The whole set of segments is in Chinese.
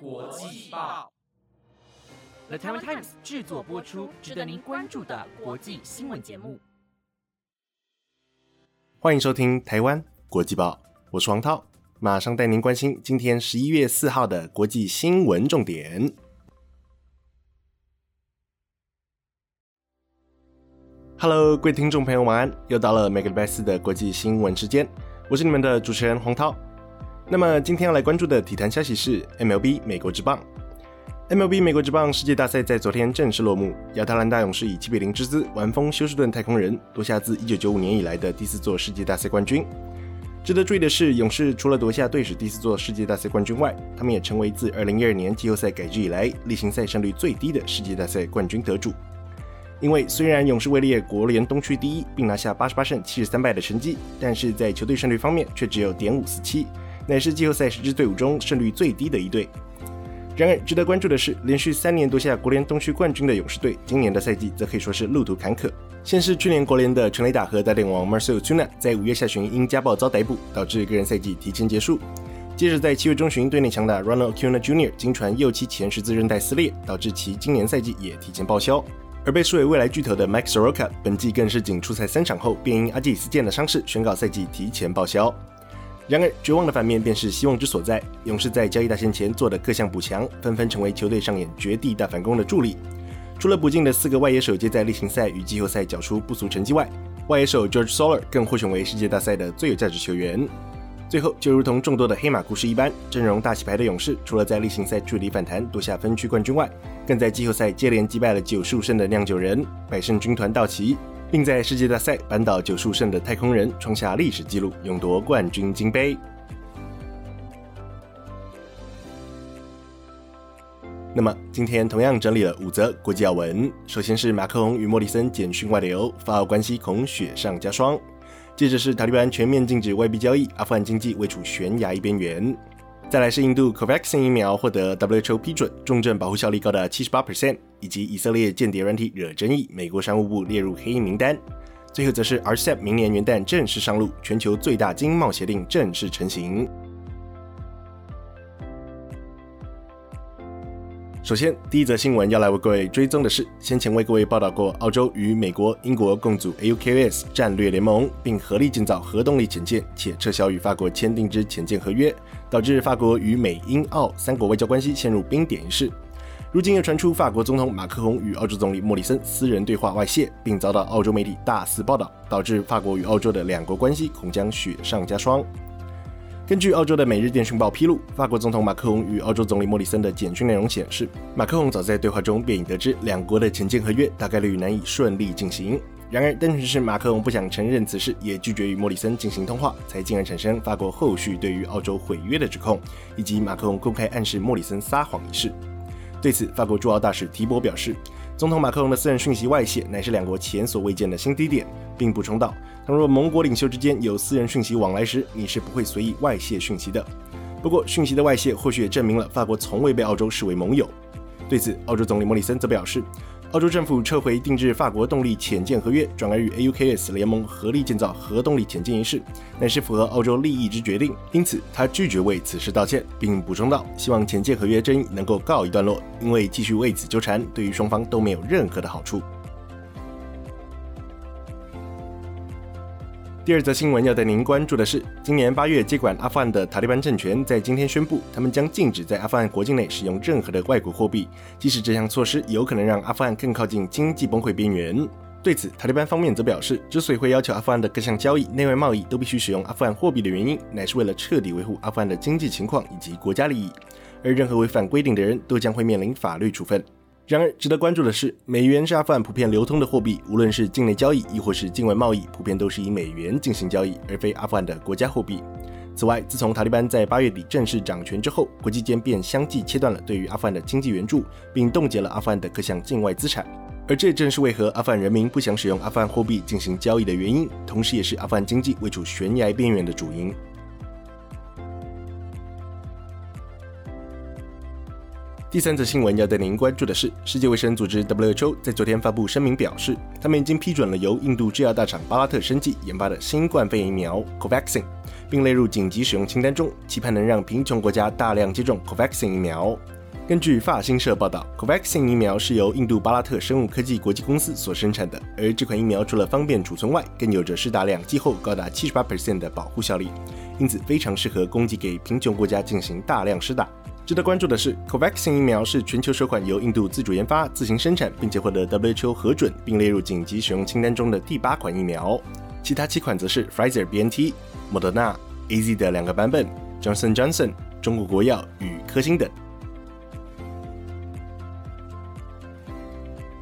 国际报，The Taiwan Times 制作播出，值得您关注的国际新闻节目。欢迎收听台湾国际报，我是王涛，马上带您关心今天十一月四号的国际新闻重点。Hello，各位听众朋友，晚安！又到了每个礼拜四的国际新闻时间，我是你们的主持人黄涛。那么今天要来关注的体坛消息是 MLB 美国职棒。MLB 美国职棒世界大赛在昨天正式落幕，亚特兰大勇士以七比零之姿完封休斯顿太空人，夺下自一九九五年以来的第四座世界大赛冠军。值得注意的是，勇士除了夺下队史第四座世界大赛冠军外，他们也成为自二零一二年季后赛改制以来例行赛胜率最低的世界大赛冠军得主。因为虽然勇士位列国联东区第一，并拿下八十八胜七十三败的成绩，但是在球队胜率方面却只有点五四七。乃是季后赛十支队伍中胜率最低的一队。然而，值得关注的是，连续三年夺下国联东区冠军的勇士队，今年的赛季则可以说是路途坎坷。先是去年国联的全垒打和打点王 Marcel Tuna 在五月下旬因家暴遭逮捕，导致个人赛季提前结束。接着在七月中旬，队内强打 Ronald Acuna Jr. 经传右膝前十字韧带撕裂，导致其今年赛季也提前报销。而被视为未来巨头的 Max Soroka 本季更是仅出赛三场后，便因阿基里斯腱的伤势宣告赛季提前报销。然而，绝望的反面便是希望之所在。勇士在交易大限前做的各项补强，纷纷成为球队上演绝地大反攻的助力。除了补进的四个外野手皆在例行赛与季后赛缴出不俗成绩外，外野手 George Soler 更获选为世界大赛的最有价值球员。最后，就如同众多的黑马故事一般，阵容大洗牌的勇士，除了在例行赛距离反弹夺下分区冠军外，更在季后赛接连击败了九十五胜的酿酒人、百胜军团道奇。并在世界大赛扳倒九十五胜的太空人，创下历史纪录，勇夺冠军金杯。那么，今天同样整理了五则国际要闻。首先是马克龙与莫里森简讯外流，法澳关系恐雪上加霜。接着是塔利班全面禁止外币交易，阿富汗经济位处悬崖边缘。再来是印度 Covaxin 疫苗获得 WHO 批准，重症保护效力高达七十八 percent，以及以色列间谍软体惹争议，美国商务部列入黑名单。最后则是 RCEP 明年元旦正式上路，全球最大经贸协定正式成型。首先，第一则新闻要来为各位追踪的是，先前为各位报道过，澳洲与美国、英国共组 AUKUS 战略联盟，并合力建造核动力潜舰，且撤销与法国签订之潜舰合约，导致法国与美、英、澳三国外交关系陷入冰点一事。如今又传出法国总统马克龙与澳洲总理莫里森私人对话外泄，并遭到澳洲媒体大肆报道，导致法国与澳洲的两国关系恐将雪上加霜。根据澳洲的《每日电讯报》披露，法国总统马克龙与澳洲总理莫里森的简讯内容显示，马克龙早在对话中便已得知两国的前建合约大概率难以顺利进行。然而，单纯是马克龙不想承认此事，也拒绝与莫里森进行通话，才进而产生法国后续对于澳洲毁约的指控，以及马克龙公开暗示莫里森撒谎一事。对此，法国驻澳大使提博表示。总统马克龙的私人讯息外泄，乃是两国前所未见的新低点，并补充道：“倘若盟国领袖之间有私人讯息往来时，你是不会随意外泄讯息的。”不过，讯息的外泄或许也证明了法国从未被澳洲视为盟友。对此，澳洲总理莫里森则表示。澳洲政府撤回定制法国动力潜舰合约，转而与 AUKUS 联盟合力建造核动力潜舰一事，乃是符合澳洲利益之决定。因此，他拒绝为此事道歉，并补充道：“希望潜舰合约争议能够告一段落，因为继续为此纠缠，对于双方都没有任何的好处。”第二则新闻要带您关注的是，今年八月接管阿富汗的塔利班政权在今天宣布，他们将禁止在阿富汗国境内使用任何的外国货币，即使这项措施有可能让阿富汗更靠近经济崩溃边缘。对此，塔利班方面则表示，之所以会要求阿富汗的各项交易、内外贸易都必须使用阿富汗货币的原因，乃是为了彻底维护阿富汗的经济情况以及国家利益，而任何违反规定的人都将会面临法律处分。然而，值得关注的是，美元是阿富汗普遍流通的货币，无论是境内交易亦或是境外贸易，普遍都是以美元进行交易，而非阿富汗的国家货币。此外，自从塔利班在八月底正式掌权之后，国际间便相继切断了对于阿富汗的经济援助，并冻结了阿富汗的各项境外资产。而这正是为何阿富汗人民不想使用阿富汗货币进行交易的原因，同时也是阿富汗经济位处悬崖边缘的主因。第三则新闻要带您关注的是，世界卫生组织 WHO 在昨天发布声明表示，他们已经批准了由印度制药大厂巴拉特生技研发的新冠肺炎疫苗 Covaxin，并列入紧急使用清单中，期盼能让贫穷国家大量接种 COVAXIN 疫苗。根据法新社报道，COVAXIN 疫苗是由印度巴拉特生物科技国际公司所生产的，而这款疫苗除了方便储存外，更有着施打两剂后高达78%的保护效力，因此非常适合供给给贫穷国家进行大量施打。值得关注的是，COVAXIN 疫苗是全球首款由印度自主研发、自行生产，并且获得 WHO 核准并列入紧急使用清单中的第八款疫苗。其他七款则是 Pfizer BNT、莫德纳、AZ 的两个版本、Johnson Johnson、中国国药与科兴等。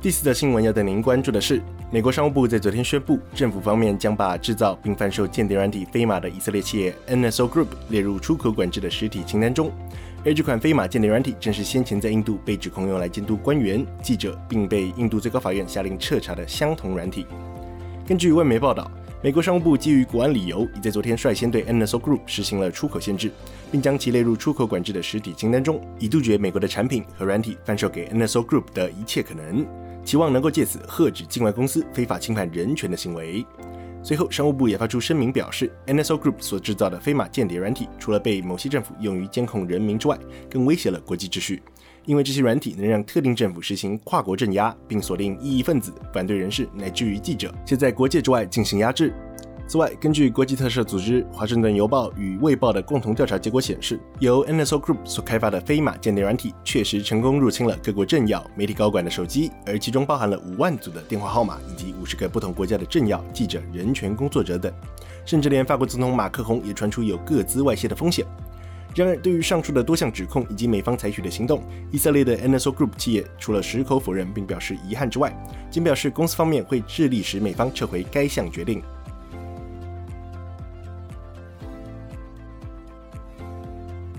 第四则新闻要带您关注的是，美国商务部在昨天宣布，政府方面将把制造并贩售间谍软体飞马的以色列企业 NSO Group 列入出口管制的实体清单中。而这款飞马间谍软体正是先前在印度被指控用来监督官员、记者，并被印度最高法院下令彻查的相同软体。根据外媒报道，美国商务部基于国安理由，已在昨天率先对 NSO Group 实行了出口限制，并将其列入出口管制的实体清单中，以杜绝美国的产品和软体贩售给 NSO Group 的一切可能。期望能够借此遏止境外公司非法侵犯人权的行为。随后，商务部也发出声明表示，NSO Group 所制造的飞马间谍软体，除了被某些政府用于监控人民之外，更威胁了国际秩序，因为这些软体能让特定政府实行跨国镇压，并锁定异议分子、反对人士乃至于记者，且在国界之外进行压制。此外，根据国际特赦组织《华盛顿邮报》与《卫报》的共同调查结果显示，由 NSO Group 所开发的飞马间谍软体确实成功入侵了各国政要、媒体高管的手机，而其中包含了五万组的电话号码以及五十个不同国家的政要、记者、人权工作者等，甚至连法国总统马克宏也传出有各资外泄的风险。然而，对于上述的多项指控以及美方采取的行动，以色列的 NSO Group 企业除了矢口否认并表示遗憾之外，仅表示公司方面会致力使美方撤回该项决定。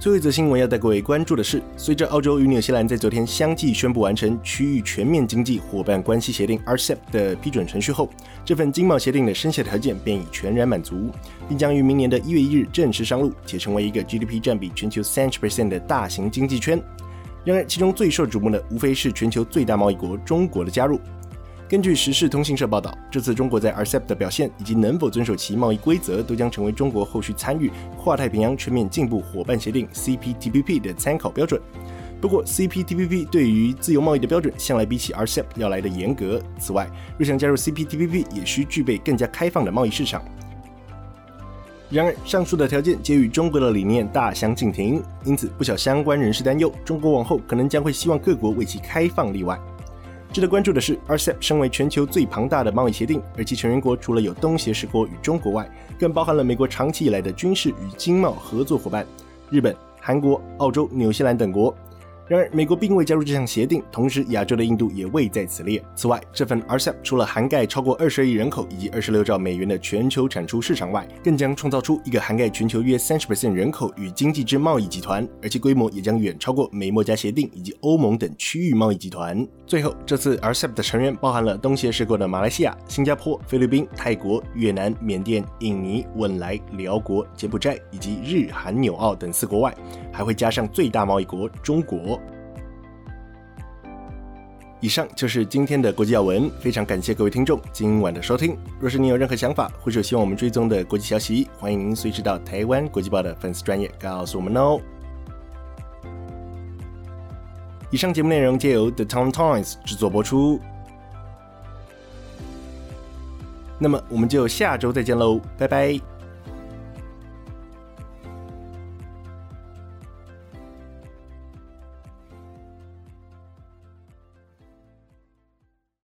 最后一则新闻要带各位关注的是，随着澳洲与纽西兰在昨天相继宣布完成区域全面经济伙伴关系协定 （RCEP） 的批准程序后，这份经贸协定的生效条件便已全然满足，并将于明年的一月一日正式上路，且成为一个 GDP 占比全球三十 percent 的大型经济圈。然而，其中最受瞩目的无非是全球最大贸易国中国的加入。根据时事通讯社报道，这次中国在 RCEP 的表现以及能否遵守其贸易规则，都将成为中国后续参与跨太平洋全面进步伙伴协定 （CPTPP） 的参考标准。不过，CPTPP 对于自由贸易的标准向来比起 RCEP 要来的严格。此外，若想加入 CPTPP，也需具备更加开放的贸易市场。然而，上述的条件皆与中国的理念大相径庭，因此不少相关人士担忧，中国往后可能将会希望各国为其开放例外。值得关注的是，RCEP 身为全球最庞大的贸易协定，而其成员国除了有东协十国与中国外，更包含了美国长期以来的军事与经贸合作伙伴日本、韩国、澳洲、纽西兰等国。然而，美国并未加入这项协定，同时亚洲的印度也未在此列。此外，这份 RCEP 除了涵盖超过二十亿人口以及二十六兆美元的全球产出市场外，更将创造出一个涵盖全球约三十 percent 人口与经济之贸易集团，而其规模也将远超过美墨加协定以及欧盟等区域贸易集团。最后，这次 RCEP 的成员包含了东协十国的马来西亚、新加坡、菲律宾、泰国、越南、缅甸、印尼、汶莱、辽国、柬埔寨以及日韩纽澳等四国外，还会加上最大贸易国中国。以上就是今天的国际要闻，非常感谢各位听众今晚的收听。若是你有任何想法，或者希望我们追踪的国际消息，欢迎您随时到台湾国际报的粉丝专业告诉我们哦。以上节目内容皆由 The Town Times 制作播出。那么我们就下周再见喽，拜拜。